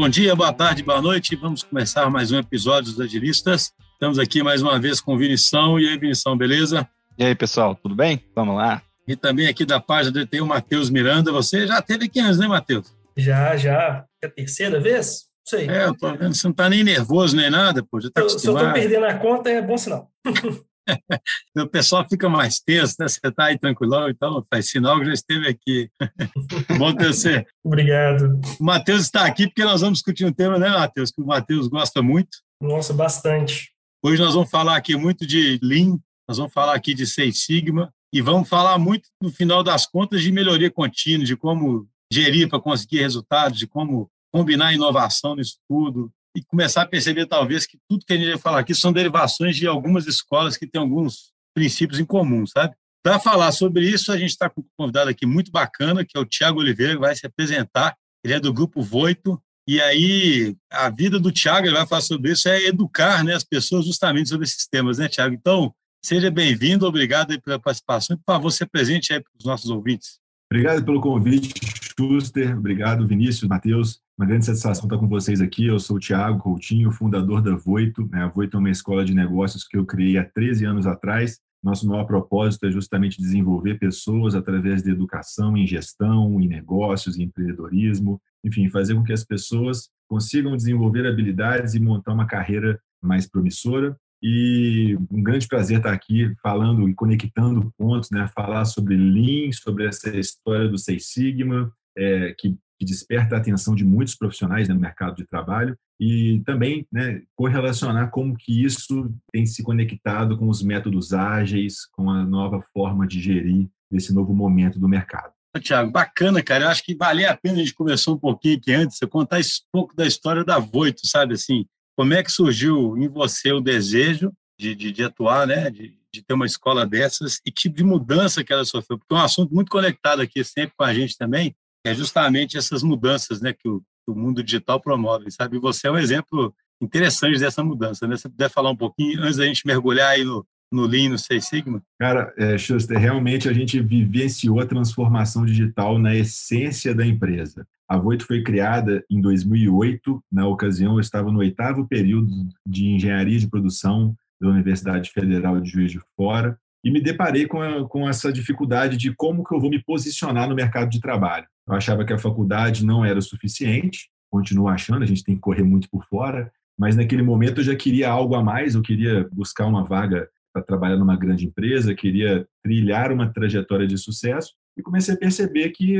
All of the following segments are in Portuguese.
Bom dia, boa tarde, boa noite. Vamos começar mais um episódio dos Agilistas. Estamos aqui mais uma vez com o Vinição. E aí, Vinição, beleza? E aí, pessoal, tudo bem? Vamos lá. E também aqui da página tem o Matheus Miranda. Você já teve aqui antes, né, Matheus? Já, já. É a terceira vez? Não sei. É, eu tô vendo. Você não tá nem nervoso nem nada, pô. Já tá se, se eu tô perdendo a conta, é bom sinal. o pessoal fica mais tenso, né? Você está aí tranquilão, então faz sinal que já esteve aqui. Bom ter você. Obrigado. O Matheus está aqui porque nós vamos discutir um tema, né, Matheus? Que o Matheus gosta muito. Nossa, bastante. Hoje nós vamos falar aqui muito de Lean, nós vamos falar aqui de Seis Sigma e vamos falar muito, no final das contas, de melhoria contínua, de como gerir para conseguir resultados, de como combinar inovação nisso tudo, e começar a perceber, talvez, que tudo que a gente vai falar aqui são derivações de algumas escolas que têm alguns princípios em comum, sabe? Para falar sobre isso, a gente está com um convidado aqui muito bacana, que é o Tiago Oliveira, que vai se apresentar. Ele é do Grupo Voito. E aí, a vida do Tiago, ele vai falar sobre isso, é educar né, as pessoas justamente sobre esses temas, né, Tiago? Então, seja bem-vindo, obrigado pela participação. Por favor, se presente aí para os nossos ouvintes. Obrigado pelo convite, Schuster. Obrigado, Vinícius, Matheus. Uma grande satisfação estar com vocês aqui. Eu sou o Tiago Coutinho, fundador da Voito. Né? A Voito é uma escola de negócios que eu criei há 13 anos atrás. Nosso maior propósito é justamente desenvolver pessoas através de educação em gestão, em negócios, em empreendedorismo, enfim, fazer com que as pessoas consigam desenvolver habilidades e montar uma carreira mais promissora. E um grande prazer estar aqui falando e conectando pontos, né? Falar sobre Lean, sobre essa história do Seis Sigma, é, que que desperta a atenção de muitos profissionais né, no mercado de trabalho e também né, correlacionar como que isso tem se conectado com os métodos ágeis, com a nova forma de gerir esse novo momento do mercado. Tiago, bacana, cara. Eu acho que valia a pena a gente começar um pouquinho aqui antes, você contar um pouco da história da Voito, sabe assim? Como é que surgiu em você o desejo de, de, de atuar, né? De, de ter uma escola dessas e tipo de mudança que ela sofreu? Porque é um assunto muito conectado aqui sempre com a gente também, é justamente essas mudanças né, que, o, que o mundo digital promove, sabe? Você é um exemplo interessante dessa mudança, né? Você puder falar um pouquinho, antes da gente mergulhar aí no, no Lean, no Seis Sigma? Cara, é, Schuster, realmente a gente vivenciou a transformação digital na essência da empresa. A Voito foi criada em 2008. Na ocasião, eu estava no oitavo período de engenharia de produção da Universidade Federal de Juiz de Fora e me deparei com, a, com essa dificuldade de como que eu vou me posicionar no mercado de trabalho. Eu achava que a faculdade não era o suficiente, continuo achando, a gente tem que correr muito por fora, mas naquele momento eu já queria algo a mais, eu queria buscar uma vaga para trabalhar numa grande empresa, queria trilhar uma trajetória de sucesso e comecei a perceber que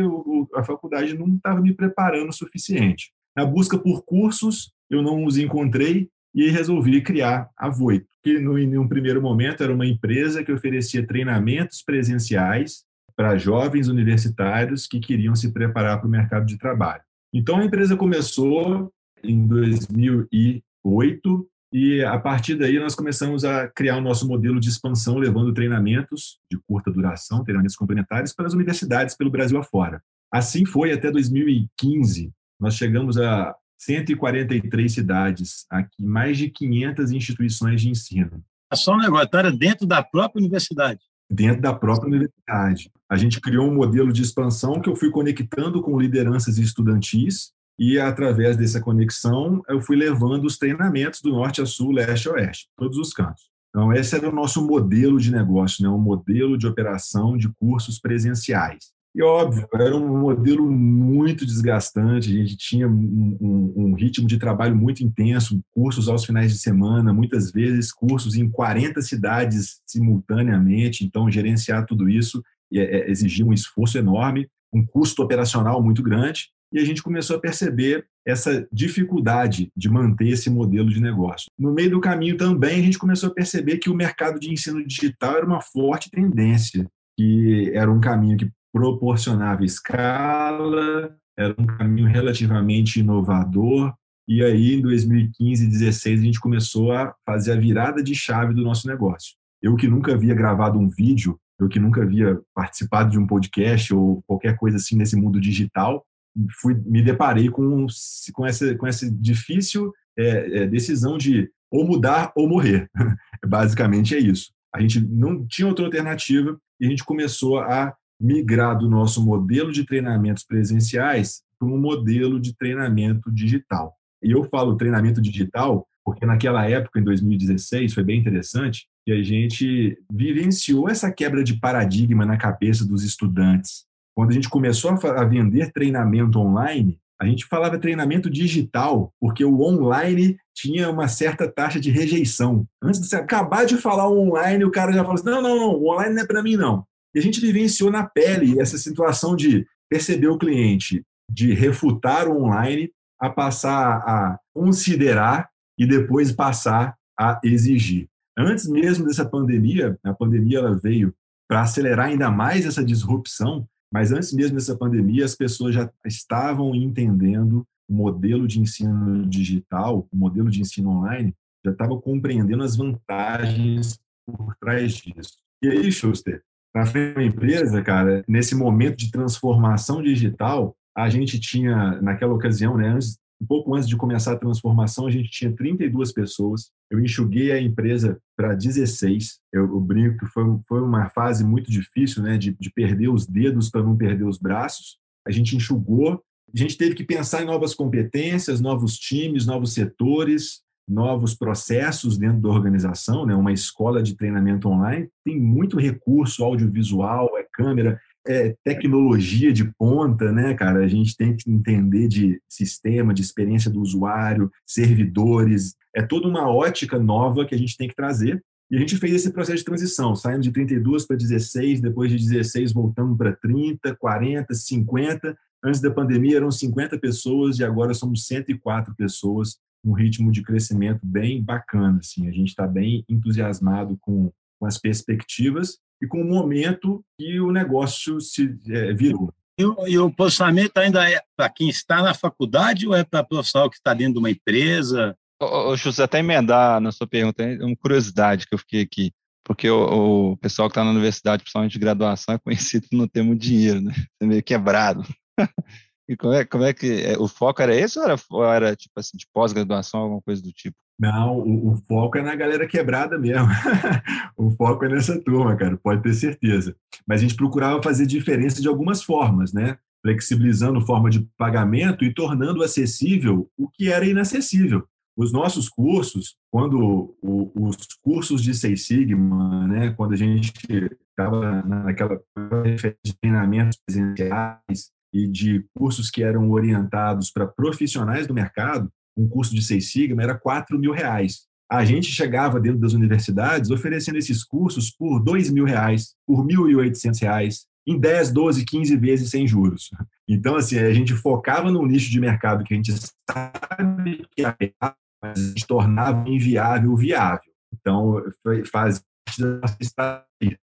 a faculdade não estava me preparando o suficiente. Na busca por cursos, eu não os encontrei e resolvi criar a Voito, que no, em um primeiro momento era uma empresa que oferecia treinamentos presenciais para jovens universitários que queriam se preparar para o mercado de trabalho. Então a empresa começou em 2008 e a partir daí nós começamos a criar o nosso modelo de expansão, levando treinamentos de curta duração, treinamentos complementares para as universidades pelo Brasil afora. Assim foi até 2015. Nós chegamos a 143 cidades, aqui mais de 500 instituições de ensino. Só um negócio, então era dentro da própria universidade dentro da própria universidade. A gente criou um modelo de expansão que eu fui conectando com lideranças estudantis e através dessa conexão eu fui levando os treinamentos do norte a sul, leste a oeste, todos os cantos. Então esse era o nosso modelo de negócio, né? um modelo de operação de cursos presenciais. E óbvio, era um modelo muito desgastante, a gente tinha um, um, um, ritmo de trabalho muito intenso, cursos aos finais de semana, muitas vezes cursos em 40 cidades simultaneamente, então gerenciar tudo isso é, é, exigia um esforço enorme, um custo operacional muito grande, e a gente começou a perceber essa dificuldade de manter esse modelo de negócio. No meio do caminho também a gente começou a perceber que o mercado de ensino digital era uma forte tendência, que era um caminho que proporcionava escala, era um caminho relativamente inovador. E aí, em 2015 e 2016, a gente começou a fazer a virada de chave do nosso negócio. Eu que nunca havia gravado um vídeo, eu que nunca havia participado de um podcast ou qualquer coisa assim nesse mundo digital, fui me deparei com, com, essa, com essa difícil é, é, decisão de ou mudar ou morrer. Basicamente é isso. A gente não tinha outra alternativa e a gente começou a migrar do nosso modelo de treinamentos presenciais para um modelo de treinamento digital. E eu falo treinamento digital porque naquela época, em 2016, foi bem interessante que a gente vivenciou essa quebra de paradigma na cabeça dos estudantes. Quando a gente começou a vender treinamento online, a gente falava treinamento digital, porque o online tinha uma certa taxa de rejeição. Antes de você acabar de falar online, o cara já falou assim: não, não, não, o online não é para mim, não. E a gente vivenciou na pele essa situação de perceber o cliente, de refutar o online, a passar a considerar e depois passar a exigir. Antes mesmo dessa pandemia, a pandemia ela veio para acelerar ainda mais essa disrupção, mas antes mesmo dessa pandemia, as pessoas já estavam entendendo o modelo de ensino digital, o modelo de ensino online, já estavam compreendendo as vantagens por trás disso. E aí, Schuster, para a empresa, cara, nesse momento de transformação digital, a gente tinha, naquela ocasião, né, antes, um pouco antes de começar a transformação, a gente tinha 32 pessoas. Eu enxuguei a empresa para 16. Eu, eu, brinco que foi, foi uma fase muito difícil, né, de, de perder os dedos para não perder os braços. A gente enxugou. A gente teve que pensar em novas competências, novos times, novos setores, novos processos dentro da organização, né? Uma escola de treinamento online tem muito recurso audiovisual, é câmera, é, tecnologia de ponta, né, cara? A gente tem que entender de sistema, de experiência do usuário, servidores. É toda uma ótica nova que a gente tem que trazer. E a gente fez esse processo de transição, saindo de 32 para 16, depois de 16 voltamos para 30, 40, 50. Antes da pandemia eram 50 pessoas e agora somos 104 pessoas, um ritmo de crescimento bem bacana. Assim. A gente está bem entusiasmado com, com as perspectivas e com o momento que o negócio se é, virou. E o, e o posicionamento ainda é para quem está na faculdade ou é para profissional que está dentro de uma empresa? Ô, ô, José, até emendar na sua pergunta, é uma curiosidade que eu fiquei aqui, porque o, o pessoal que está na universidade, principalmente de graduação, é conhecido por não ter muito dinheiro, né? É meio quebrado. e como é, como é que é, o foco era esse ou era, ou era tipo assim, de pós-graduação, alguma coisa do tipo? Não, o, o, foco é na galera quebrada mesmo. o foco é nessa turma, cara, pode ter certeza. Mas a gente procurava fazer diferença de algumas formas, né? Flexibilizando forma de pagamento e tornando acessível o que era inacessível. Os nossos cursos, quando o, os cursos de Seis Sigma, né, quando a gente estava naquela de treinamentos presenciais e de cursos que eram orientados para profissionais do mercado, um curso de Seis Sigma era 4 mil reais. A gente chegava dentro das universidades oferecendo esses cursos por 2 mil reais, por 1.800 reais, em 10, 12, 15 vezes sem juros. Então, assim, a gente focava num nicho de mercado que a gente sabe que a gente tornava inviável viável. Então, faz parte da nossa estratégia.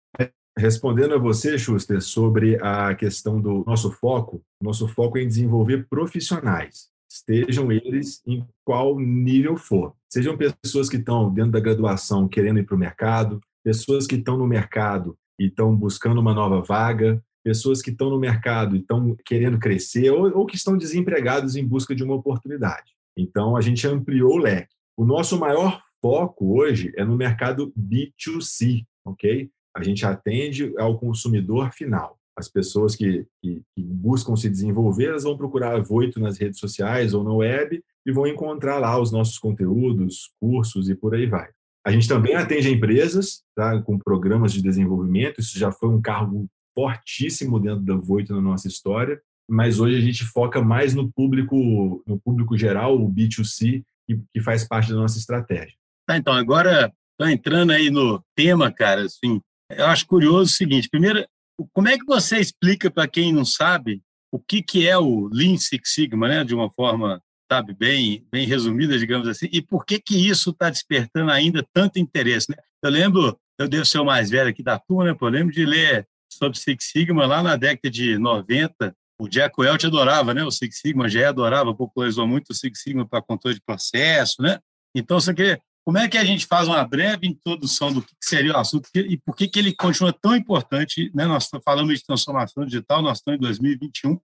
Respondendo a você, Schuster, sobre a questão do nosso foco, nosso foco é em desenvolver profissionais estejam eles em qual nível for. Sejam pessoas que estão dentro da graduação querendo ir para o mercado, pessoas que estão no mercado e estão buscando uma nova vaga, pessoas que estão no mercado e estão querendo crescer ou, ou que estão desempregados em busca de uma oportunidade. Então, a gente ampliou o leque. O nosso maior foco hoje é no mercado B2C, ok? A gente atende ao consumidor final as pessoas que, que, que, buscam se desenvolver, elas vão procurar a Voito nas redes sociais ou na web e vão encontrar lá os nossos conteúdos, cursos e por aí vai. A gente também atende empresas tá, com programas de desenvolvimento, isso já foi um cargo fortíssimo dentro da Voito na nossa história, mas hoje a gente foca mais no público, no público geral, o B2C, que, que faz parte da nossa estratégia. Tá, então, agora, tá entrando aí no tema, cara, assim, eu acho curioso o seguinte, primeiro, como é que você explica para quem não sabe o que, que é o Lean Six Sigma, né? de uma forma sabe, bem, bem resumida, digamos assim, e por que, que isso está despertando ainda tanto interesse? Né? Eu lembro, eu devo ser o mais velho aqui da turma, né? eu lembro de ler sobre Six Sigma lá na década de 90, o Jack Welch adorava, né? O Six Sigma já adorava, popularizou muito o Six Sigma para controle de processo, né? Então, você quer como é que a gente faz uma breve introdução do que seria o assunto e por que, que ele continua tão importante? Né? Nós falamos de transformação digital, nós estamos em 2021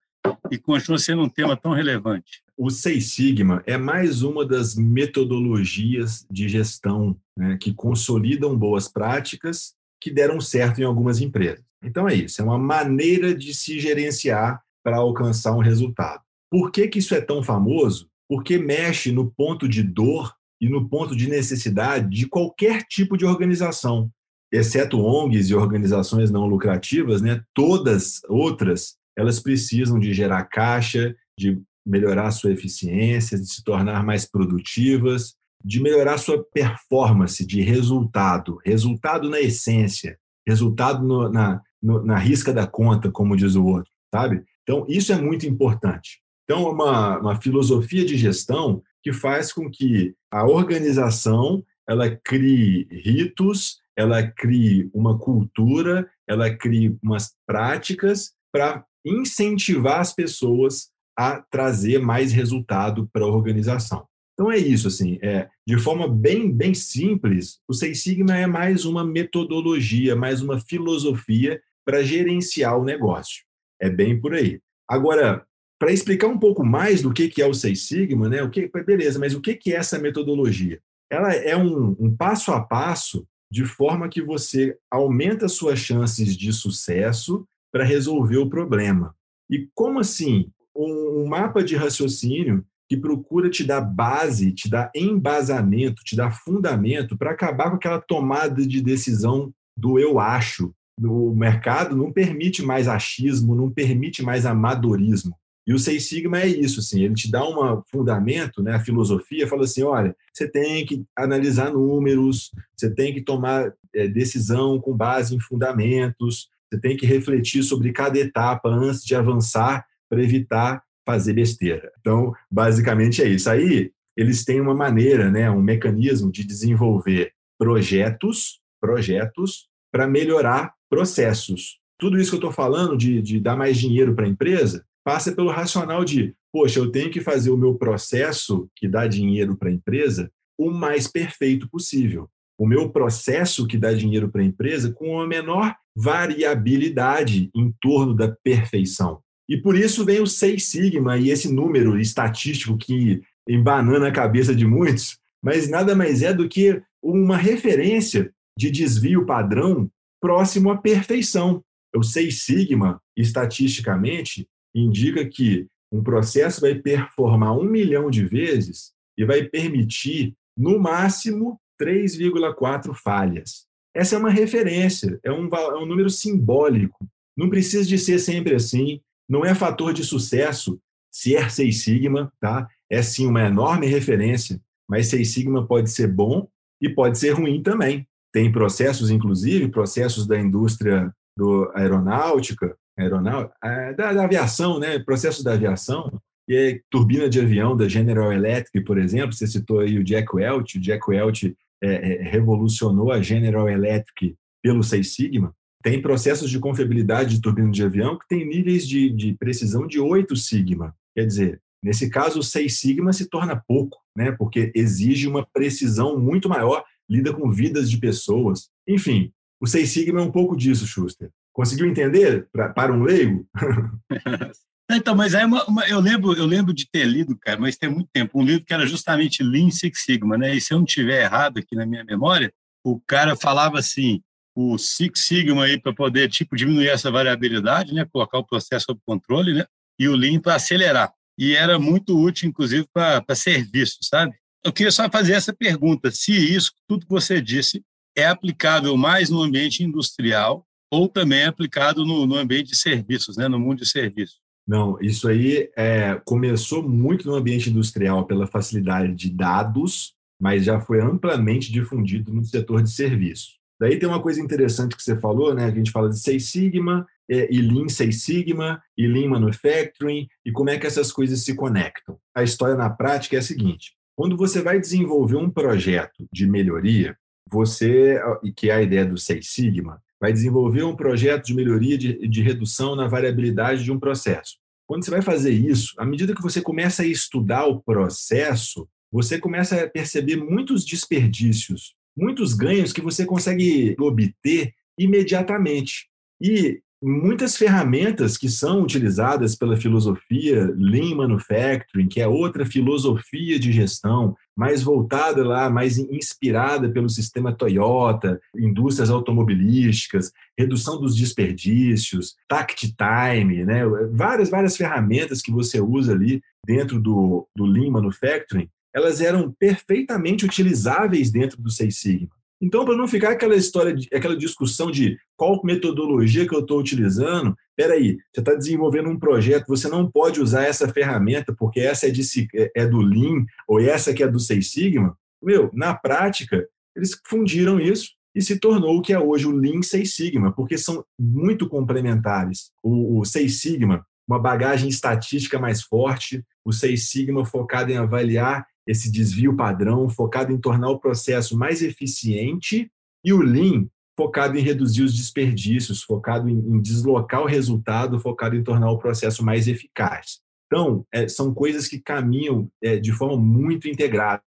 e continua sendo um tema tão relevante. O Seis Sigma é mais uma das metodologias de gestão né, que consolidam boas práticas que deram certo em algumas empresas. Então é isso, é uma maneira de se gerenciar para alcançar um resultado. Por que, que isso é tão famoso? Porque mexe no ponto de dor e no ponto de necessidade de qualquer tipo de organização, exceto ONGs e organizações não lucrativas, né? Todas outras, elas precisam de gerar caixa, de melhorar sua eficiência, de se tornar mais produtivas, de melhorar sua performance de resultado, resultado na essência, resultado no, na, no, na risca da conta, como diz o outro, sabe? Então, isso é muito importante. Então, uma, uma filosofia de gestão que faz com que a organização ela crie ritos, ela crie uma cultura, ela crie umas práticas para incentivar as pessoas a trazer mais resultado para a organização. Então é isso, assim, é, de forma bem, bem simples, o Seis Sigma é mais uma metodologia, mais uma filosofia para gerenciar o negócio. É bem por aí. Agora, para explicar um pouco mais do que, que é o Seis Sigma, né, o que, beleza, mas o que, que é essa metodologia? Ela é um, um passo a passo de forma que você aumenta suas chances de sucesso para resolver o problema. E como assim? Um, um mapa de raciocínio que procura te dar base, te dar embasamento, te dar fundamento para acabar com aquela tomada de decisão do eu acho. O mercado não permite mais achismo, não permite mais amadorismo. E o Seis Sigma é isso, assim, ele te dá um fundamento, né, a filosofia fala assim, olha, você tem que analisar números, você tem que tomar é, decisão com base em fundamentos, você tem que refletir sobre cada etapa antes de avançar para evitar fazer besteira. Então, basicamente é isso. Aí, eles têm uma maneira, né, um mecanismo de desenvolver projetos, projetos para melhorar processos. Tudo isso que eu estou falando de, de dar mais dinheiro para a empresa passa pelo racional de, poxa, eu tenho que fazer o meu processo que dá dinheiro para a empresa o mais perfeito possível. O meu processo que dá dinheiro para a empresa com a menor variabilidade em torno da perfeição. E por isso vem o Seis Sigma e esse número estatístico que embanana a cabeça de muitos, mas nada mais é do que uma referência de desvio padrão próximo à perfeição. O Seis Sigma, estatisticamente, indica que um processo vai performar um milhão de vezes e vai permitir, no máximo, 3,4 falhas. Essa é uma referência, é um, é um número simbólico. Não precisa de ser sempre assim não é fator de sucesso ser Seis Sigma, tá? É sim uma enorme referência, mas Seis Sigma pode ser bom e pode ser ruim também. Tem processos, inclusive, processos da indústria do aeronáutica, aeronáutica é, da, da, aviação, né? Processos da aviação, e turbina de avião da General Electric, por exemplo, você citou aí o Jack Welch, o Jack Welch é, é, revolucionou a General Electric pelo Seis Sigma, tem processos de confiabilidade de turbina de avião que tem níveis de, de precisão de 8 sigma. Quer dizer, nesse caso, o 6 sigma se torna pouco, né? porque exige uma precisão muito maior, lida com vidas de pessoas. Enfim, o 6 sigma é um pouco disso, Schuster. Conseguiu entender pra, para um leigo? Então, mas aí uma, uma, eu lembro, eu lembro de ter lido, cara, mas tem muito tempo, um livro que era justamente Lean Six Sigma, né? E se eu não tiver errado aqui na minha memória, o cara falava assim: o Six Sigma aí para poder tipo diminuir essa variabilidade, né, colocar o processo sob controle, né, e o Lean para acelerar. E era muito útil, inclusive, para serviço, sabe? Eu queria só fazer essa pergunta: se isso, tudo que você disse, é aplicável mais no ambiente industrial ou também é aplicado no, no ambiente de serviços, né, no mundo de serviços? Não, isso aí é, começou muito no ambiente industrial pela facilidade de dados, mas já foi amplamente difundido no setor de serviços. Daí tem uma coisa interessante que você falou, né? A gente fala de Seis Sigma é, e Lean Seis Sigma e Lean Manufacturing e como é que essas coisas se conectam. A história na prática é a seguinte: quando você vai desenvolver um projeto de melhoria, você, que é a ideia do Seis Sigma, vai desenvolver um projeto de melhoria de, de redução na variabilidade de um processo. Quando você vai fazer isso, à medida que você começa a estudar o processo, você começa a perceber muitos desperdícios, muitos ganhos que você consegue obter imediatamente. E muitas ferramentas que são utilizadas pela filosofia Lean Manufacturing, que é outra filosofia de gestão mais voltada lá, mais inspirada pelo sistema Toyota, indústrias automobilísticas, redução dos desperdícios, tact time, né? várias, várias ferramentas que você usa ali dentro do, do Lean Manufacturing, elas eram perfeitamente utilizáveis dentro do Seis Sigma. Então, para não ficar aquela história, de, aquela discussão de qual metodologia que eu estou utilizando, peraí, você está desenvolvendo um projeto, você não pode usar essa ferramenta porque essa é, de, é, é do Lean ou essa que é do Seis Sigma. Meu, na prática, eles fundiram isso e se tornou o que é hoje o Lean Seis Sigma, porque são muito complementares. O, o Seis Sigma, uma bagagem estatística mais forte, o Seis Sigma focado em avaliar esse desvio padrão, focado em tornar o processo mais eficiente, e o Lean, focado em reduzir os desperdícios, focado em, em deslocar o resultado, focado em tornar o processo mais eficaz. Então, é, são coisas que caminham é, de forma muito integrada.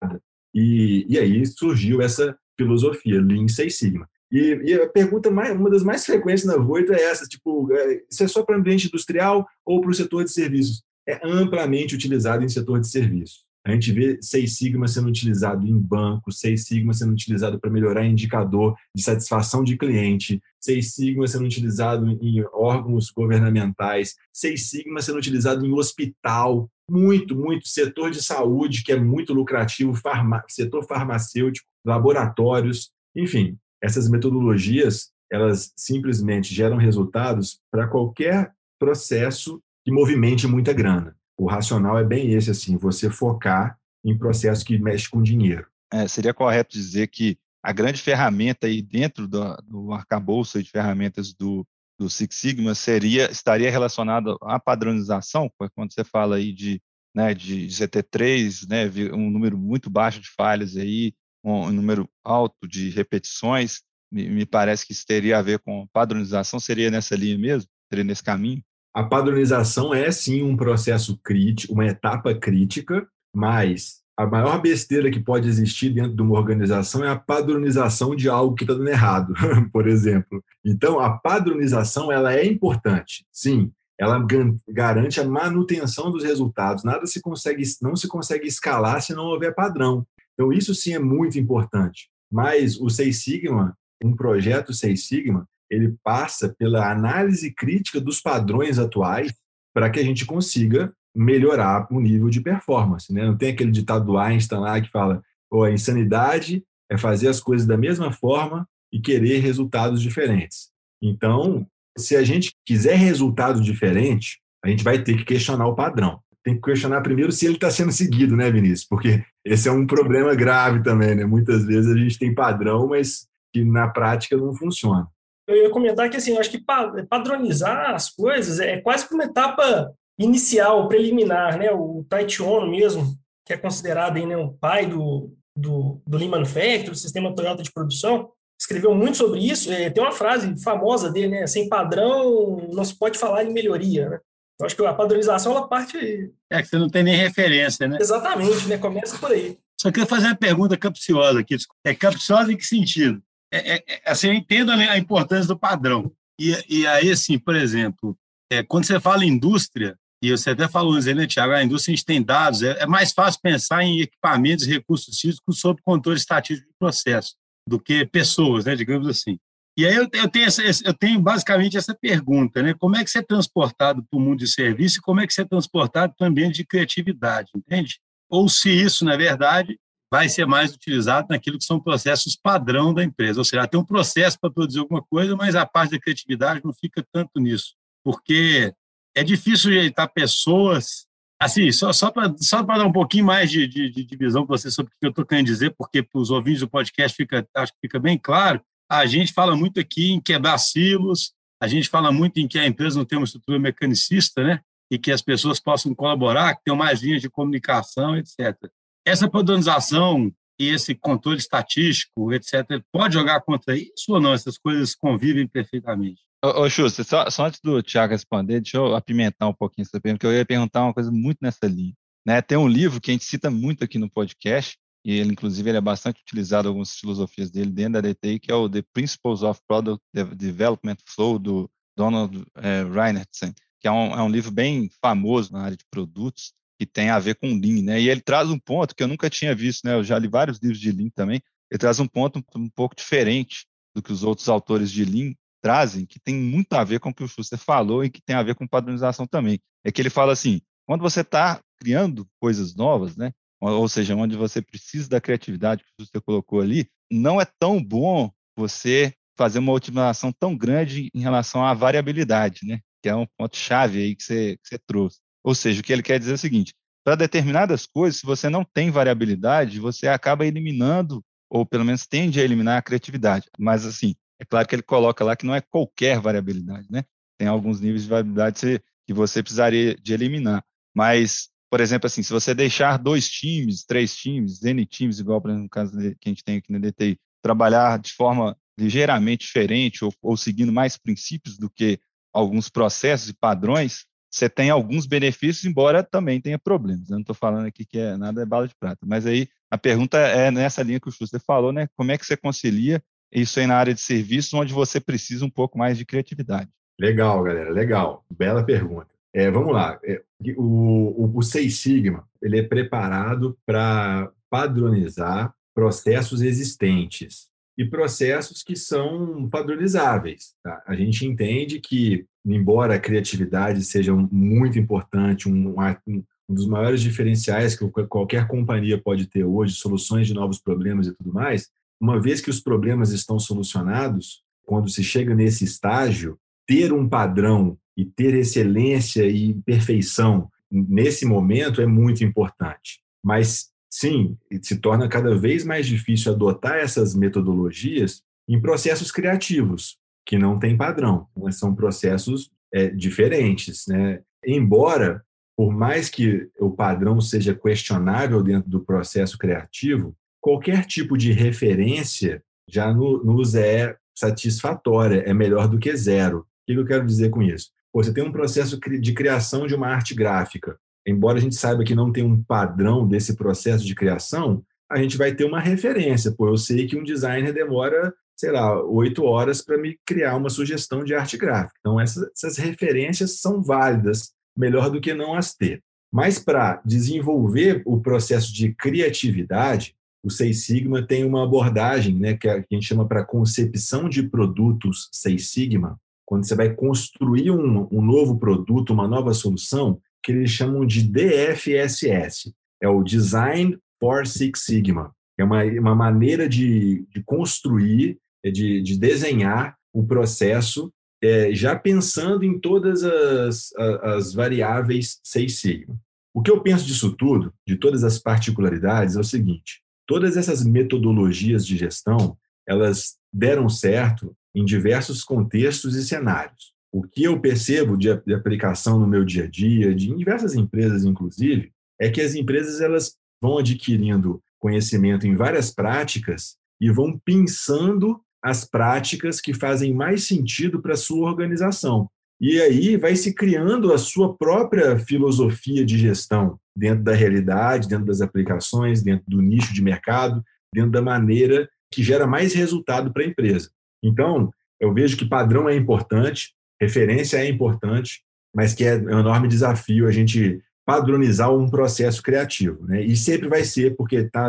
E, e aí surgiu essa filosofia, Lean Six Sigma. E, e, a pergunta mais, uma das mais frequentes na Voito é essa, tipo, é, isso é só para ambiente industrial ou para o setor de serviços? É amplamente utilizado em setor de serviços. A gente vê Seis Sigma sendo utilizado em banco, Seis Sigma sendo utilizado para melhorar indicador de satisfação de cliente, Seis Sigma sendo utilizado em órgãos governamentais, Seis Sigma sendo utilizado em hospital, muito, muito. Setor de saúde, que é muito lucrativo, farma, setor farmacêutico, laboratórios, enfim, essas metodologias, elas simplesmente geram resultados para qualquer processo que movimente muita grana. O racional é bem esse, assim, você focar em processos que mexem com dinheiro. É, seria correto dizer que a grande ferramenta aí dentro do, do arcabouço de ferramentas do, do Six Sigma seria, estaria relacionada à padronização, quando você fala aí de, né, de CT3, né, um número muito baixo de falhas aí, um número alto de repetições, me, me parece que isso teria a ver com padronização, seria nessa linha mesmo? Seria nesse caminho? A padronização é sim um processo crítico, uma etapa crítica, mas a maior besteira que pode existir dentro de uma organização é a padronização de algo que está dando errado, por exemplo. Então, a padronização ela é importante, sim. Ela garante a manutenção dos resultados. Nada se consegue, não se consegue escalar se não houver padrão. Então, isso sim é muito importante. Mas o Seis Sigma, um projeto Seis Sigma, ele passa pela análise crítica dos padrões atuais para que a gente consiga melhorar o nível de performance. Né? Não tem aquele ditado do Einstein lá que fala oh, a insanidade é fazer as coisas da mesma forma e querer resultados diferentes. Então, se a gente quiser resultado diferente, a gente vai ter que questionar o padrão. Tem que questionar primeiro se ele está sendo seguido, né, Vinícius? Porque esse é um problema grave também, né? Muitas vezes a gente tem padrão, mas que na prática não funciona eu ia comentar que assim, eu acho que padronizar as coisas é quase que uma etapa inicial, preliminar, né? O Taichi Ono mesmo, que é considerado aí, né, o pai do, do, do Lean Manufacturing, do sistema Toyota de produção, escreveu muito sobre isso. É, tem uma frase famosa dele, né? Sem padrão não se pode falar em melhoria, né? Eu acho que a padronização ela parte. É que você não tem nem referência, né? Exatamente, né? Começa por aí. Só queria fazer uma pergunta capciosa aqui. É capciosa em que sentido? É, é, é, assim, eu entendo a importância do padrão. E, e aí, assim, por exemplo, é, quando você fala indústria, e você até falou antes, né, Tiago, a indústria a gente tem dados, é, é, mais fácil pensar em equipamentos e recursos físicos sob controle estatístico de processo do que pessoas, né, digamos assim. E aí eu, eu, tenho essa, eu tenho basicamente essa pergunta, né? Como é que você é transportado para o mundo de serviço e como é que você é transportado para o ambiente de criatividade, entende? Ou se isso, na verdade, vai ser mais utilizado naquilo que são processos padrão da empresa. Ou seja, tem um processo para produzir alguma coisa, mas a parte da criatividade não fica tanto nisso, porque é difícil ajeitar pessoas. Assim, só, só para só dar um pouquinho mais de, de, de visão para você sobre o que eu estou querendo dizer, porque para os ouvintes do podcast fica, acho que fica bem claro, a gente fala muito aqui em quebrar silos, a gente fala muito em que a empresa não tem uma estrutura mecanicista, né? E que as pessoas possam colaborar, que tenham mais linhas de comunicação, etc. Essa padronização e esse controle estatístico, etc., pode jogar contra isso ou não? Essas coisas convivem perfeitamente. Ô, Schuster, só, só, antes do Tiago responder, deixa eu apimentar um pouquinho essa pergunta, porque eu ia perguntar uma coisa muito nessa linha. Né? Tem um livro que a gente cita muito aqui no podcast, e ele, inclusive, ele é bastante utilizado algumas filosofias dele dentro da DTI, que é o The Principles of Product Development Flow, do Donald é, Reinertsen, que é um, é um livro bem famoso na área de produtos, que tem a ver com Lean, né? E ele traz um ponto que eu nunca tinha visto, né? Eu já li vários livros de Lean também. Ele traz um ponto um, um pouco diferente do que os outros autores de Lean trazem, que tem muito a ver com o que o Schuster falou e que tem a ver com padronização também. É que ele fala assim, quando você está criando coisas novas, né? Ou seja, onde você precisa da criatividade que você colocou ali, não é tão bom você fazer uma otimização tão grande em relação à variabilidade, né? Que é um ponto chave aí que você, que você trouxe. Ou seja, o que ele quer dizer é o seguinte: para determinadas coisas, se você não tem variabilidade, você acaba eliminando, ou pelo menos tende a eliminar a criatividade. Mas, assim, é claro que ele coloca lá que não é qualquer variabilidade, né? Tem alguns níveis de variabilidade que você precisaria de eliminar. Mas, por exemplo, assim, se você deixar dois times, três times, N times, igual no caso que a gente tem aqui na DTI, trabalhar de forma ligeiramente diferente ou, ou seguindo mais princípios do que alguns processos e padrões, você tem alguns benefícios, embora também tenha problemas. Eu não estou falando aqui que é, nada é bala de prata. Mas aí a pergunta é nessa linha que o Schuster falou, né? Como é que você concilia isso aí na área de serviços, onde você precisa um pouco mais de criatividade? Legal, galera, legal. Bela pergunta. É, vamos lá. É, o, o, o Seis Sigma ele é preparado para padronizar processos existentes e processos que são padronizáveis. Tá? A gente entende que, embora a criatividade seja muito importante, um, um, dos maiores diferenciais que qualquer companhia pode ter hoje, soluções de novos problemas e tudo mais, uma vez que os problemas estão solucionados, quando se chega nesse estágio, ter um padrão e ter excelência e perfeição nesse momento é muito importante. Mas sim, se torna cada vez mais difícil adotar essas metodologias em processos criativos, que não têm padrão, mas são processos é, diferentes. Né? Embora, por mais que o padrão seja questionável dentro do processo criativo, qualquer tipo de referência já no, nos é satisfatória, é melhor do que zero. O que eu quero dizer com isso? Você tem um processo de criação de uma arte gráfica embora a gente saiba que não tem um padrão desse processo de criação, a gente vai ter uma referência. Pô, eu sei que um designer demora, sei lá, oito horas para me criar uma sugestão de arte gráfica. Então, essas, essas referências são válidas, melhor do que não as ter. Mas para desenvolver o processo de criatividade, o Seis Sigma tem uma abordagem né, que a gente chama para concepção de produtos Seis Sigma. Quando você vai construir um, um novo produto, uma nova solução, que eles chamam de DFSS, é o Design for Six Sigma. É uma, uma maneira de, de construir, é de, de desenhar o processo é, já pensando em todas as, as variáveis Seis Sigma. O que eu penso disso tudo, de todas as particularidades, é o seguinte: todas essas metodologias de gestão, elas deram certo em diversos contextos e cenários. O que eu percebo de, de aplicação no meu dia a dia, de em diversas empresas, inclusive, é que as empresas elas vão adquirindo conhecimento em várias práticas e vão pensando as práticas que fazem mais sentido para a sua organização. E aí vai se criando a sua própria filosofia de gestão dentro da realidade, dentro das aplicações, dentro do nicho de mercado, dentro da maneira que gera mais resultado para a empresa. Então, eu vejo que padrão é importante, referência é importante, mas que é um enorme desafio a gente padronizar um processo criativo. Né? E sempre vai ser, porque está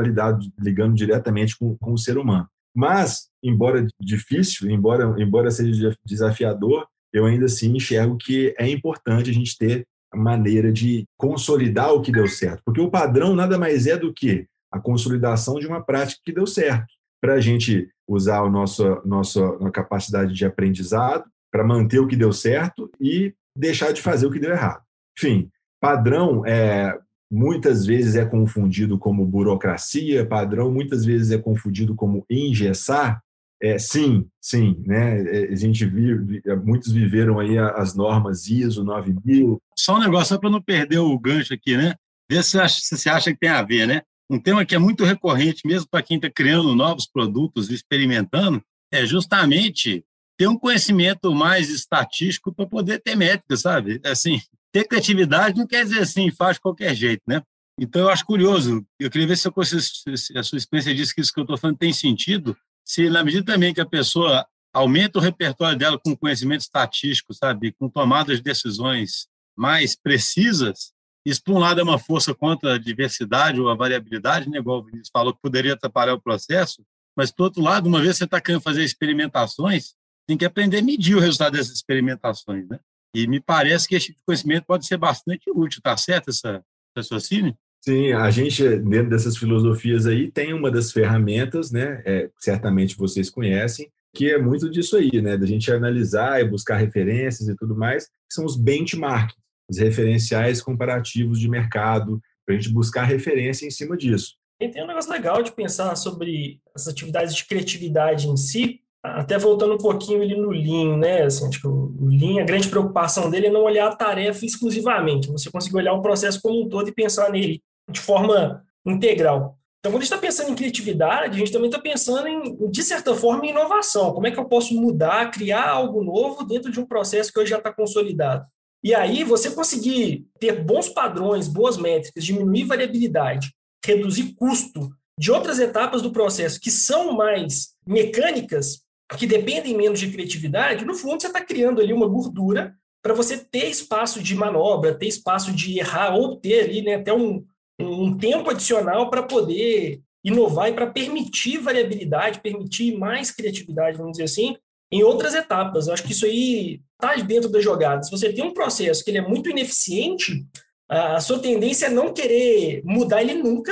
ligando diretamente com, com o ser humano. Mas, embora difícil, embora, embora seja desafiador, eu ainda assim enxergo que é importante a gente ter a maneira de consolidar o que deu certo. Porque o padrão nada mais é do que a consolidação de uma prática que deu certo. Para a gente usar a nossa, nossa capacidade de aprendizado, para manter o que deu certo e deixar de fazer o que deu errado. Enfim, padrão é muitas vezes é confundido como burocracia, padrão muitas vezes é confundido como engessar. É, sim, sim, né? É, a gente vive, muitos viveram aí as normas ISO 9000. Só um negócio para não perder o gancho aqui, né? Vê se você acha que tem a ver, né? Um tema que é muito recorrente, mesmo para quem está criando novos produtos, experimentando, é justamente ter um conhecimento mais estatístico para poder ter métricas, sabe? Assim, ter criatividade não quer dizer assim, faz de qualquer jeito, né? Então, eu acho curioso, eu queria ver se a sua experiência diz que isso que eu estou falando tem sentido, se na medida também que a pessoa aumenta o repertório dela com conhecimento estatístico, sabe, com tomadas de decisões mais precisas, isso, por um lado, é uma força contra a diversidade ou a variabilidade, né? igual o Vinícius falou, que poderia atrapalhar o processo, mas, por outro lado, uma vez você está querendo fazer experimentações, tem que aprender a medir o resultado dessas experimentações. Né? E me parece que esse tipo de conhecimento pode ser bastante útil, tá certo essa raciocínio? Sim, a gente, dentro dessas filosofias aí, tem uma das ferramentas, né? É, certamente vocês conhecem, que é muito disso aí, né? Da gente analisar e buscar referências e tudo mais, que são os benchmarks, os referenciais comparativos de mercado, para a gente buscar referência em cima disso. E tem um negócio legal de pensar sobre as atividades de criatividade em si, até voltando um pouquinho ali no Lean, né? Assim, que o Lean, a grande preocupação dele é não olhar a tarefa exclusivamente, você conseguir olhar o processo como um todo e pensar nele de forma integral. Então, quando a gente está pensando em criatividade, a gente também está pensando em, de certa forma, em inovação. Como é que eu posso mudar, criar algo novo dentro de um processo que hoje já está consolidado? E aí, você conseguir ter bons padrões, boas métricas, diminuir variabilidade, reduzir custo de outras etapas do processo que são mais mecânicas, que dependem menos de criatividade, no fundo você está criando ali uma gordura para você ter espaço de manobra, ter espaço de errar ou ter ali né, até um, um tempo adicional para poder inovar e para permitir variabilidade, permitir mais criatividade, vamos dizer assim, em outras etapas. Eu acho que isso aí está dentro da jogada. Se você tem um processo que ele é muito ineficiente, a sua tendência é não querer mudar ele nunca,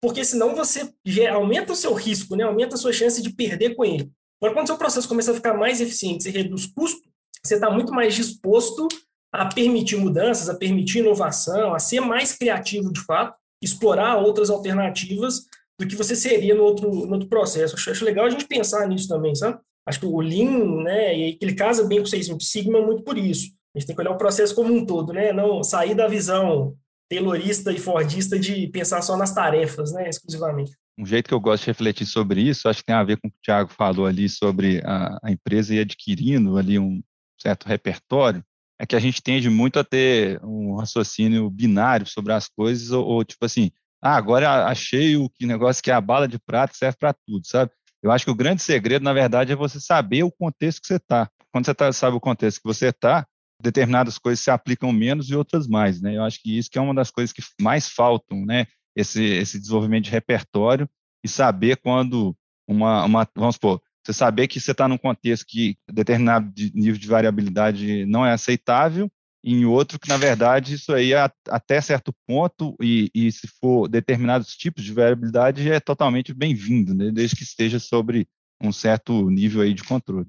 porque senão você aumenta o seu risco, né? aumenta a sua chance de perder com ele. Agora, quando seu processo começa a ficar mais eficiente, você reduz custo, você está muito mais disposto a permitir mudanças, a permitir inovação, a ser mais criativo de fato, explorar outras alternativas do que você seria no outro, no outro processo. Acho, acho legal a gente pensar nisso também, sabe? Acho que o Lean, né, e ele casa bem com o Seis Sigma muito por isso. A gente tem que olhar o processo como um todo, né? Não sair da visão taylorista e fordista de pensar só nas tarefas, né, exclusivamente. Um jeito que eu gosto de refletir sobre isso, acho que tem a ver com o que o Thiago falou ali sobre a, a empresa ir adquirindo ali um certo repertório, é que a gente tende muito a ter um raciocínio binário sobre as coisas, ou, ou tipo assim, ah, agora achei o que negócio que é a bala de prata serve para tudo, sabe? Eu acho que o grande segredo, na verdade, é você saber o contexto que você está. Quando você tá, sabe o contexto que você está, determinadas coisas se aplicam menos e outras mais, né? Eu acho que isso que é uma das coisas que mais faltam, né? Esse, esse desenvolvimento de repertório e saber quando uma, uma vamos supor, você saber que você está num contexto que determinado nível de variabilidade não é aceitável, e em outro que, na verdade, isso aí é até certo ponto, e, e se for determinados tipos de variabilidade, é totalmente bem-vindo, né? desde que esteja sobre um certo nível aí de controle.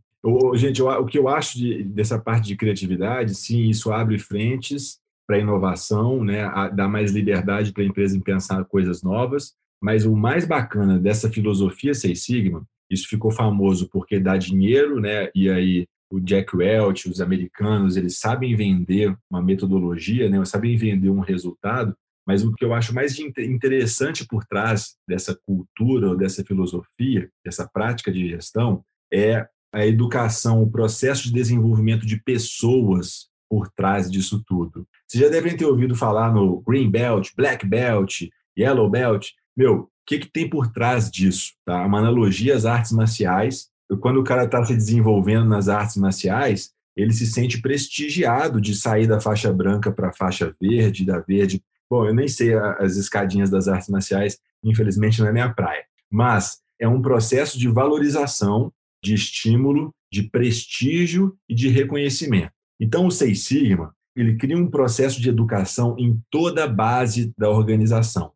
gente, o que eu acho de, dessa parte de criatividade, sim, isso abre frentes para inovação, né, a, dá mais liberdade para a empresa em pensar coisas novas, mas o mais bacana dessa filosofia Seis Sigma isso ficou famoso porque dá dinheiro, né? E aí o Jack Welch, os americanos, eles sabem vender uma metodologia, né? Sabem vender um resultado. Mas o que eu acho mais interessante por trás dessa cultura ou dessa filosofia, dessa prática de gestão, é a educação, o processo de desenvolvimento de pessoas por trás disso tudo. Vocês já devem ter ouvido falar no Green Belt, Black Belt, Yellow Belt. Meu, que, que tem por trás disso? Tá? Uma analogia às artes marciais. Quando o cara está se desenvolvendo nas artes marciais, ele se sente prestigiado de sair da faixa branca para a faixa verde, da verde. Bom, eu nem sei as escadinhas das artes marciais, infelizmente não é minha praia. Mas é um processo de valorização, de estímulo, de prestígio e de reconhecimento. Então, o Seis Sigma, ele cria um processo de educação em toda a base da organização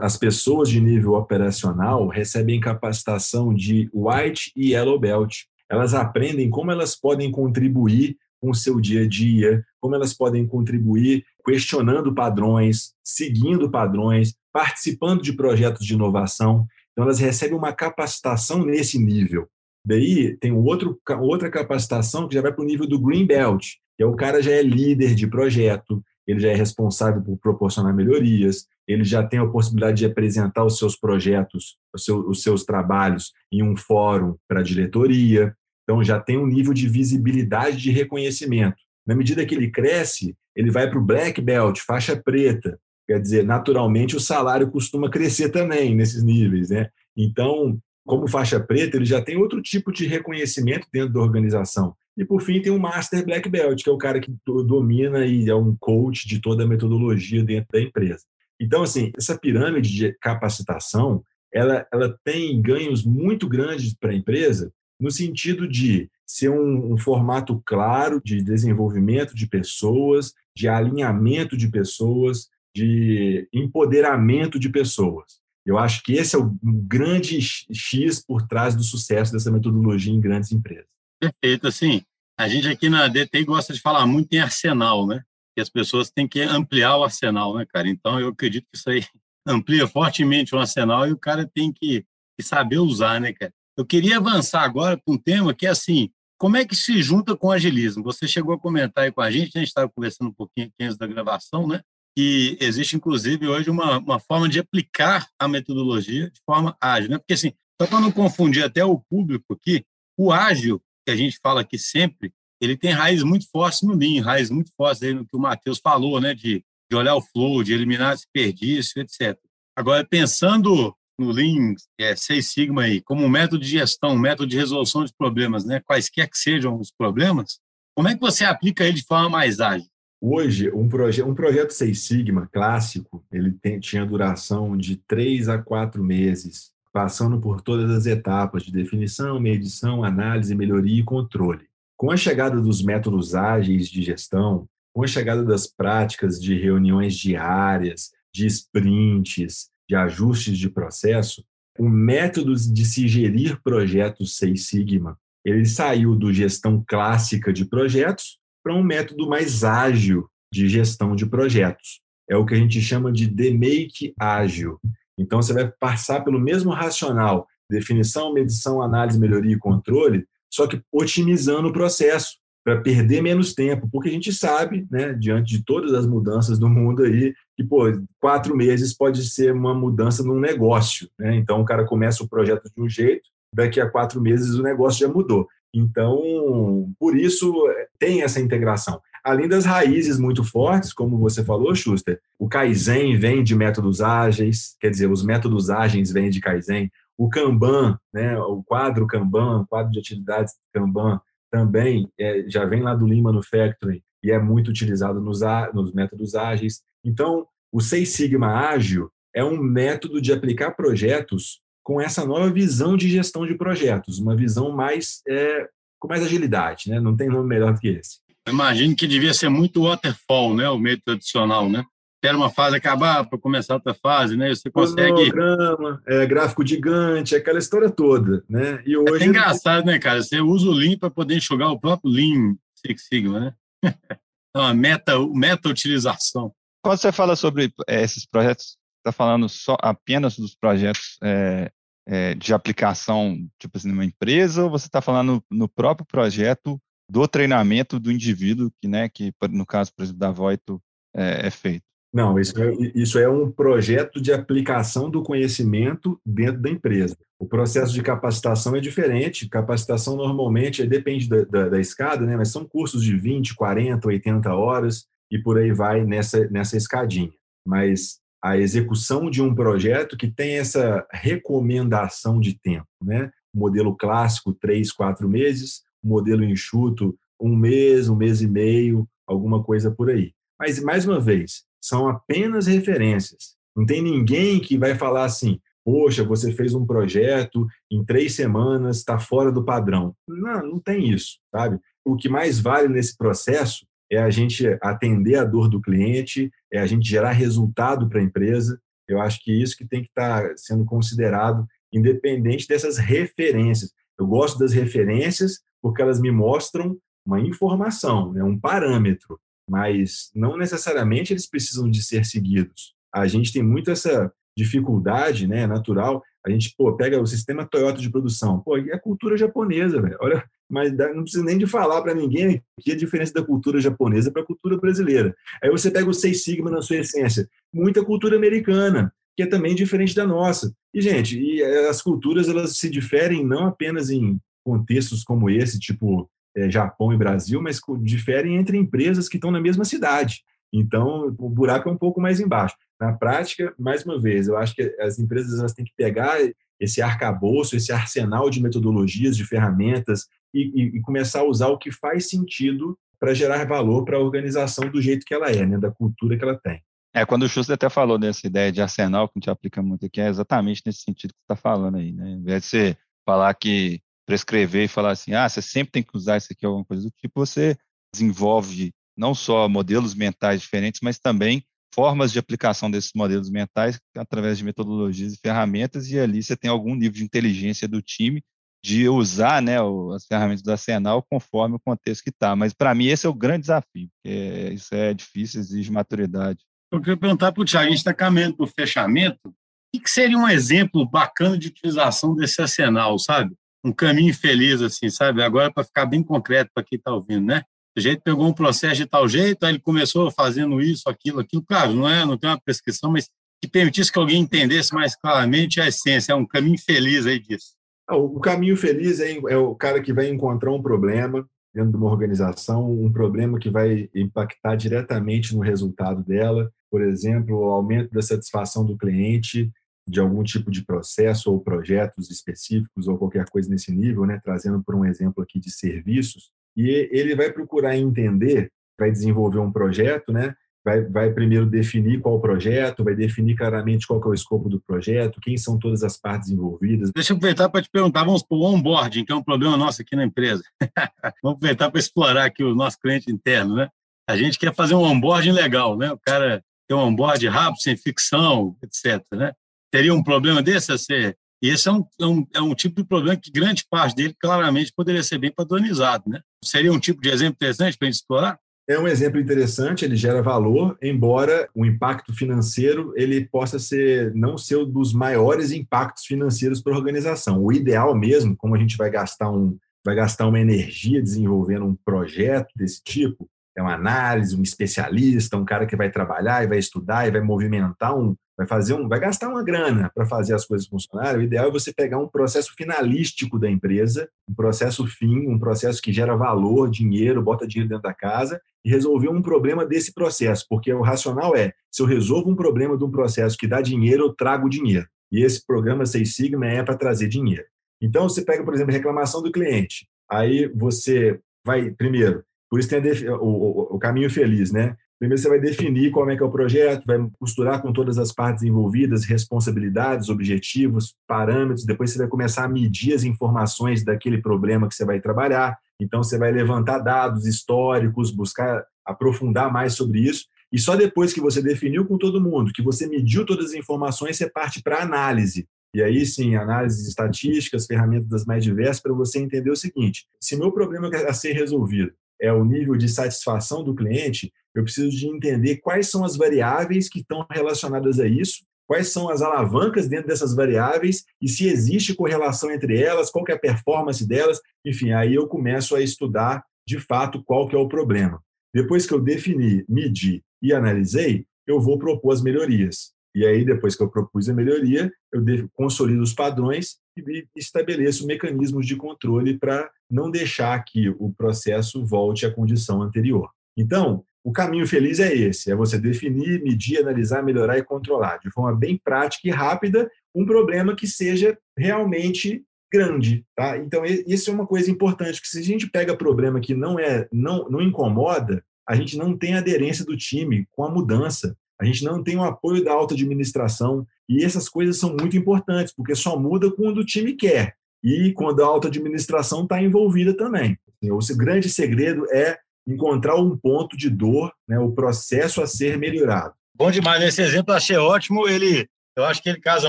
as pessoas de nível operacional recebem capacitação de White e Yellow Belt. Elas aprendem como elas podem contribuir com o seu dia a dia, como elas podem contribuir questionando padrões, seguindo padrões, participando de projetos de inovação. Então, elas recebem uma capacitação nesse nível. Daí, tem outro, outra capacitação que já vai para o nível do Green Belt, que é o cara já é líder de projeto, ele já é responsável por proporcionar melhorias, ele já tem a possibilidade de apresentar os seus projetos, os seus, os seus trabalhos em um fórum para a diretoria, então já tem um nível de visibilidade de reconhecimento. Na medida que ele cresce, ele vai para o black belt, faixa preta, quer dizer, naturalmente o salário costuma crescer também nesses níveis, né? Então, como faixa preta, ele já tem outro tipo de reconhecimento dentro da organização. E, por fim, tem um Master Black Belt, que é o cara que domina e é um coach de toda a metodologia dentro da empresa. Então, assim, essa pirâmide de capacitação, ela, ela tem ganhos muito grandes para a empresa, no sentido de ser um, um, formato claro de desenvolvimento de pessoas, de alinhamento de pessoas, de empoderamento de pessoas. Eu acho que esse é o grande X por trás do sucesso dessa metodologia em grandes empresas. Perfeito. Assim, a gente aqui na DTI gosta de falar muito em arsenal, né? Que as pessoas têm que ampliar o arsenal, né, cara? Então, eu acredito que isso aí amplia fortemente o arsenal e o cara tem que, que saber usar, né, cara? Eu queria avançar agora para um tema que é assim, como é que se junta com o agilismo? Você chegou a comentar aí com a gente, a gente estava conversando um pouquinho aqui antes da gravação, né? Que existe, inclusive, hoje uma, uma forma de aplicar a metodologia de forma ágil. Né? Porque, assim, só para não confundir até o público aqui, o ágil, que a gente fala aqui sempre, ele tem raiz muito forte no Lean, raiz muito forte no que o Matheus falou, né? de, de olhar o flow, de eliminar desperdício, etc. Agora, pensando no Lean é, Seis Sigma aí, como um método de gestão, um método de resolução de problemas, né? quaisquer que sejam os problemas, como é que você aplica ele de forma mais ágil? Hoje, um, proje um projeto Seis Sigma clássico, ele tem, tinha duração de três a quatro meses, passando por todas as etapas de definição, medição, análise, melhoria e controle. Com a chegada dos métodos ágeis de gestão, com a chegada das práticas de reuniões diárias, de sprints, de ajustes de processo, o método de se gerir projetos Seis Sigma, ele saiu do gestão clássica de projetos para um método mais ágil de gestão de projetos. É o que a gente chama de demake ágil. Então, você vai passar pelo mesmo racional, definição, medição, análise, melhoria e controle, só que otimizando o processo para perder menos tempo, porque a gente sabe, né, diante de todas as mudanças do mundo aí, que pô, quatro meses pode ser uma mudança num negócio, né? Então o cara começa o projeto de um jeito, daqui a quatro meses o negócio já mudou. Então, por isso tem essa integração. Além das raízes muito fortes, como você falou, Schuster, o Kaizen vem de métodos ágeis, quer dizer, os métodos ágeis vêm de Kaizen. O Kanban, né, o quadro Kanban, quadro de atividades Kanban, também é, já vem lá do Lean Manufacturing e é muito utilizado nos, nos métodos ágeis. Então, o Seis Sigma Ágil é um método de aplicar projetos com essa nova visão de gestão de projetos, uma visão mais é, com mais agilidade, né? Não tem nome melhor do que esse. imagino que devia ser muito waterfall, né? O meio tradicional, né? Quer uma fase acabar para começar outra fase, né? Você consegue. Programa, é, gráfico gigante, aquela história toda, né? E hoje. É engraçado, né, cara? Você usa o Lean para poder enxugar o próprio Lean Six Sigma, né? É uma meta, meta utilização. Quando você fala sobre é, esses projetos, está falando só apenas dos projetos é, é, de aplicação, tipo assim, numa empresa, ou você está falando no próprio projeto do treinamento do indivíduo, que, né, que no caso, por exemplo, da Voito, é, é feito? Não, isso é, isso é um projeto de aplicação do conhecimento dentro da empresa. O processo de capacitação é diferente. Capacitação normalmente depende da, da, da, escada, né? mas são cursos de 20, 40, 80 horas e por aí vai nessa, nessa escadinha. Mas a execução de um projeto que tem essa recomendação de tempo, né? O modelo clássico, três, quatro meses, o modelo enxuto, um mês, um mês e meio, alguma coisa por aí. Mas, mais uma vez, são apenas referências. Não tem ninguém que vai falar assim, poxa, você fez um projeto em três semanas, está fora do padrão. Não, não tem isso, sabe? O que mais vale nesse processo é a gente atender a dor do cliente, é a gente gerar resultado para a empresa. Eu acho que isso que tem que estar tá sendo considerado, independente dessas referências. Eu gosto das referências porque elas me mostram uma informação, né, um parâmetro, mas não necessariamente eles precisam de ser seguidos. A gente tem muito essa dificuldade, né, natural. A gente pô, pega o sistema Toyota de produção, pô, é cultura japonesa, velho. Olha, mas não precisa nem de falar para ninguém que a diferença da cultura japonesa para a cultura brasileira. Aí você pega o Seis Sigma na sua essência, muita cultura americana, que é também diferente da nossa. E gente, e eh, as culturas elas se diferem não apenas em contextos como esse, tipo é, Japão e Brasil, mas diferem entre empresas que estão na mesma cidade. Então, o buraco é um pouco mais embaixo. Na prática, mais uma vez, eu acho que as empresas elas têm que pegar esse arcabouço, esse arsenal de metodologias, de ferramentas e, e, começar a usar o que faz sentido para gerar valor para a organização do jeito que ela é, né, da cultura que ela tem. É, quando o Schuster até falou dessa ideia de arsenal, que a gente aplica muito aqui, é exatamente nesse sentido que você está falando aí, né? Em vez de você falar que prescrever e falar assim, ah, você sempre tem que usar isso aqui, alguma coisa do tipo, você desenvolve não só modelos mentais diferentes, mas também formas de aplicação desses modelos mentais através de metodologias e ferramentas, e ali você tem algum nível de inteligência do time de usar né, as ferramentas do arsenal conforme o contexto que está. Mas, para mim, esse é o grande desafio, porque isso é difícil, exige maturidade. Eu queria perguntar para o Tiago, a gente está caminhando para o fechamento, o que, seria um exemplo bacana de utilização desse arsenal, sabe? Um caminho feliz, assim, sabe? Agora, para ficar bem concreto para quem está ouvindo, né? O jeito pegou um processo de tal jeito, aí ele começou fazendo isso, aquilo, aquilo. Claro, não, é, não tem uma prescrição, mas que permitisse que alguém entendesse mais claramente a essência. É um caminho feliz aí disso. Ah, o caminho feliz é, é o cara que vai encontrar um problema dentro de uma organização, um problema que vai impactar diretamente no resultado dela, por exemplo, o aumento da satisfação do cliente de algum tipo de processo ou projetos específicos ou qualquer coisa nesse nível, né, trazendo por um exemplo aqui de serviços, e ele vai procurar entender, vai desenvolver um projeto, né, vai, vai primeiro definir qual o projeto, vai definir claramente qual é o escopo do projeto, quem são todas as partes envolvidas. Deixa eu aproveitar para te perguntar, vamos para o onboarding, que é um problema nosso aqui na empresa. vamos aproveitar para explorar aqui o nosso cliente interno, né? A gente quer fazer um onboarding legal, né? O cara ter um onboard rápido, sem ficção, etc. Né? Teria um problema desse a ser? E esse é um, é um, é um tipo de problema que grande parte dele claramente poderia ser bem padronizado. Né? Seria um tipo de exemplo interessante para a gente explorar? É um exemplo interessante, ele gera valor, embora o impacto financeiro ele possa ser não ser um dos maiores impactos financeiros para a organização. O ideal mesmo, como a gente vai gastar um vai gastar uma energia desenvolvendo um projeto desse tipo, é uma análise, um especialista, um cara que vai trabalhar e vai estudar e vai movimentar um, vai fazer um, vai gastar uma grana para fazer as coisas funcionarem. O ideal é você pegar um processo finalístico da empresa, um processo fim, um processo que gera valor, dinheiro, bota dinheiro dentro da casa e resolver um problema desse processo, porque o racional é, se eu resolvo um problema de um processo que dá dinheiro, eu trago dinheiro. E esse programa Seis Sigma é para trazer dinheiro. Então, você pega, por exemplo, a reclamação do cliente. Aí você vai, primeiro, por isso tem o, o, o, caminho feliz, né? Primeiro você vai definir como é que é o projeto, vai costurar com todas as partes envolvidas, responsabilidades, objetivos, parâmetros. Depois você vai começar a medir as informações daquele problema que você vai trabalhar. Então você vai levantar dados históricos, buscar aprofundar mais sobre isso. E só depois que você definiu com todo mundo, que você mediu todas as informações, você parte para análise. E aí sim, análises estatísticas, ferramentas das mais diversas, para você entender o seguinte: se meu problema a ser resolvido é o nível de satisfação do cliente, eu preciso de entender quais são as variáveis que estão relacionadas a isso, quais são as alavancas dentro dessas variáveis e se existe correlação entre elas, qual é a performance delas, enfim, aí eu começo a estudar de fato qual que é o problema. Depois que eu defini, medi e analisei, eu vou propor as melhorias. E aí, depois que eu propus a melhoria, eu consolido os padrões e estabeleço mecanismos de controle para não deixar que o processo volte à condição anterior. Então, o caminho feliz é esse: é você definir, medir, analisar, melhorar e controlar de forma bem prática e rápida um problema que seja realmente grande, tá? Então isso é uma coisa importante, que se a gente pega problema que não é não não incomoda, a gente não tem aderência do time com a mudança a gente não tem o apoio da alta administração, e essas coisas são muito importantes, porque só muda quando o time quer e quando a alta administração está envolvida também. O grande segredo é encontrar um ponto de dor, né, o processo a ser melhorado. Bom demais, esse exemplo achei ótimo. Ele, eu acho que ele casa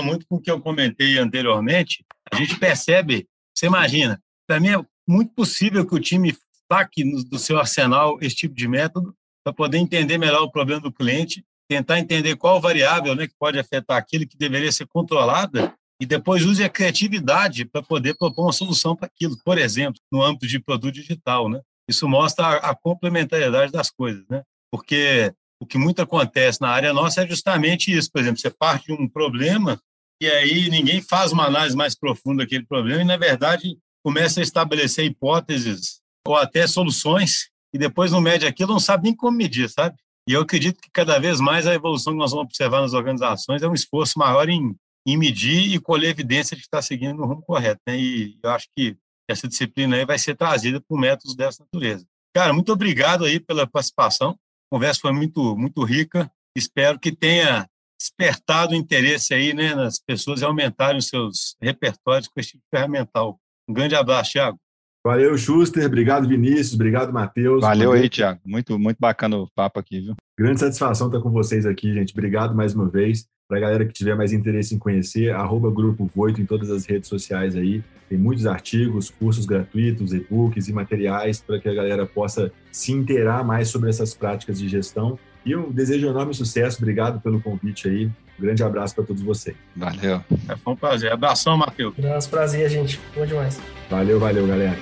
muito com o que eu comentei anteriormente. A gente percebe, você imagina, para mim é muito possível que o time saque do seu arsenal esse tipo de método para poder entender melhor o problema do cliente tentar entender qual variável né, que pode afetar aquilo que deveria ser controlada e depois use a criatividade para poder propor uma solução para aquilo. Por exemplo, no âmbito de produto digital, né? Isso mostra a, a complementariedade das coisas, né? Porque o que muito acontece na área nossa é justamente isso. Por exemplo, você parte de um problema e aí ninguém faz uma análise mais profunda daquele problema e, na verdade, começa a estabelecer hipóteses ou até soluções e depois não mede aquilo, não sabe nem como medir, sabe? E eu acredito que cada vez mais a evolução que nós vamos observar nas organizações é um esforço maior em em medir e colher evidência de que está seguindo no rumo correto. Né? E eu acho que essa disciplina aí vai ser trazida por métodos dessa natureza. Cara, muito obrigado aí pela participação. A conversa foi muito, muito rica. Espero que tenha despertado o interesse aí né, nas pessoas e aumentarem os seus repertórios com esse tipo ferramental. Um grande abraço, Thiago. Valeu, Schuster. Obrigado, Vinícius. Obrigado, Matheus. Valeu, Valeu aí, Thiago. Muito, muito bacana o papo aqui, viu? Grande satisfação estar com vocês aqui, gente. Obrigado mais uma vez. Para a galera que tiver mais interesse em conhecer, arroba Grupo Voito em todas as redes sociais aí. Tem muitos artigos, cursos gratuitos, e-books e materiais para que a galera possa se inteirar mais sobre essas práticas de gestão. E um desejo enorme sucesso. Obrigado pelo convite aí. Um grande abraço para todos vocês. Valeu. É, foi um prazer. Abração, Matheus. Nossa, prazer, gente. Bom demais. Valeu, valeu, galera.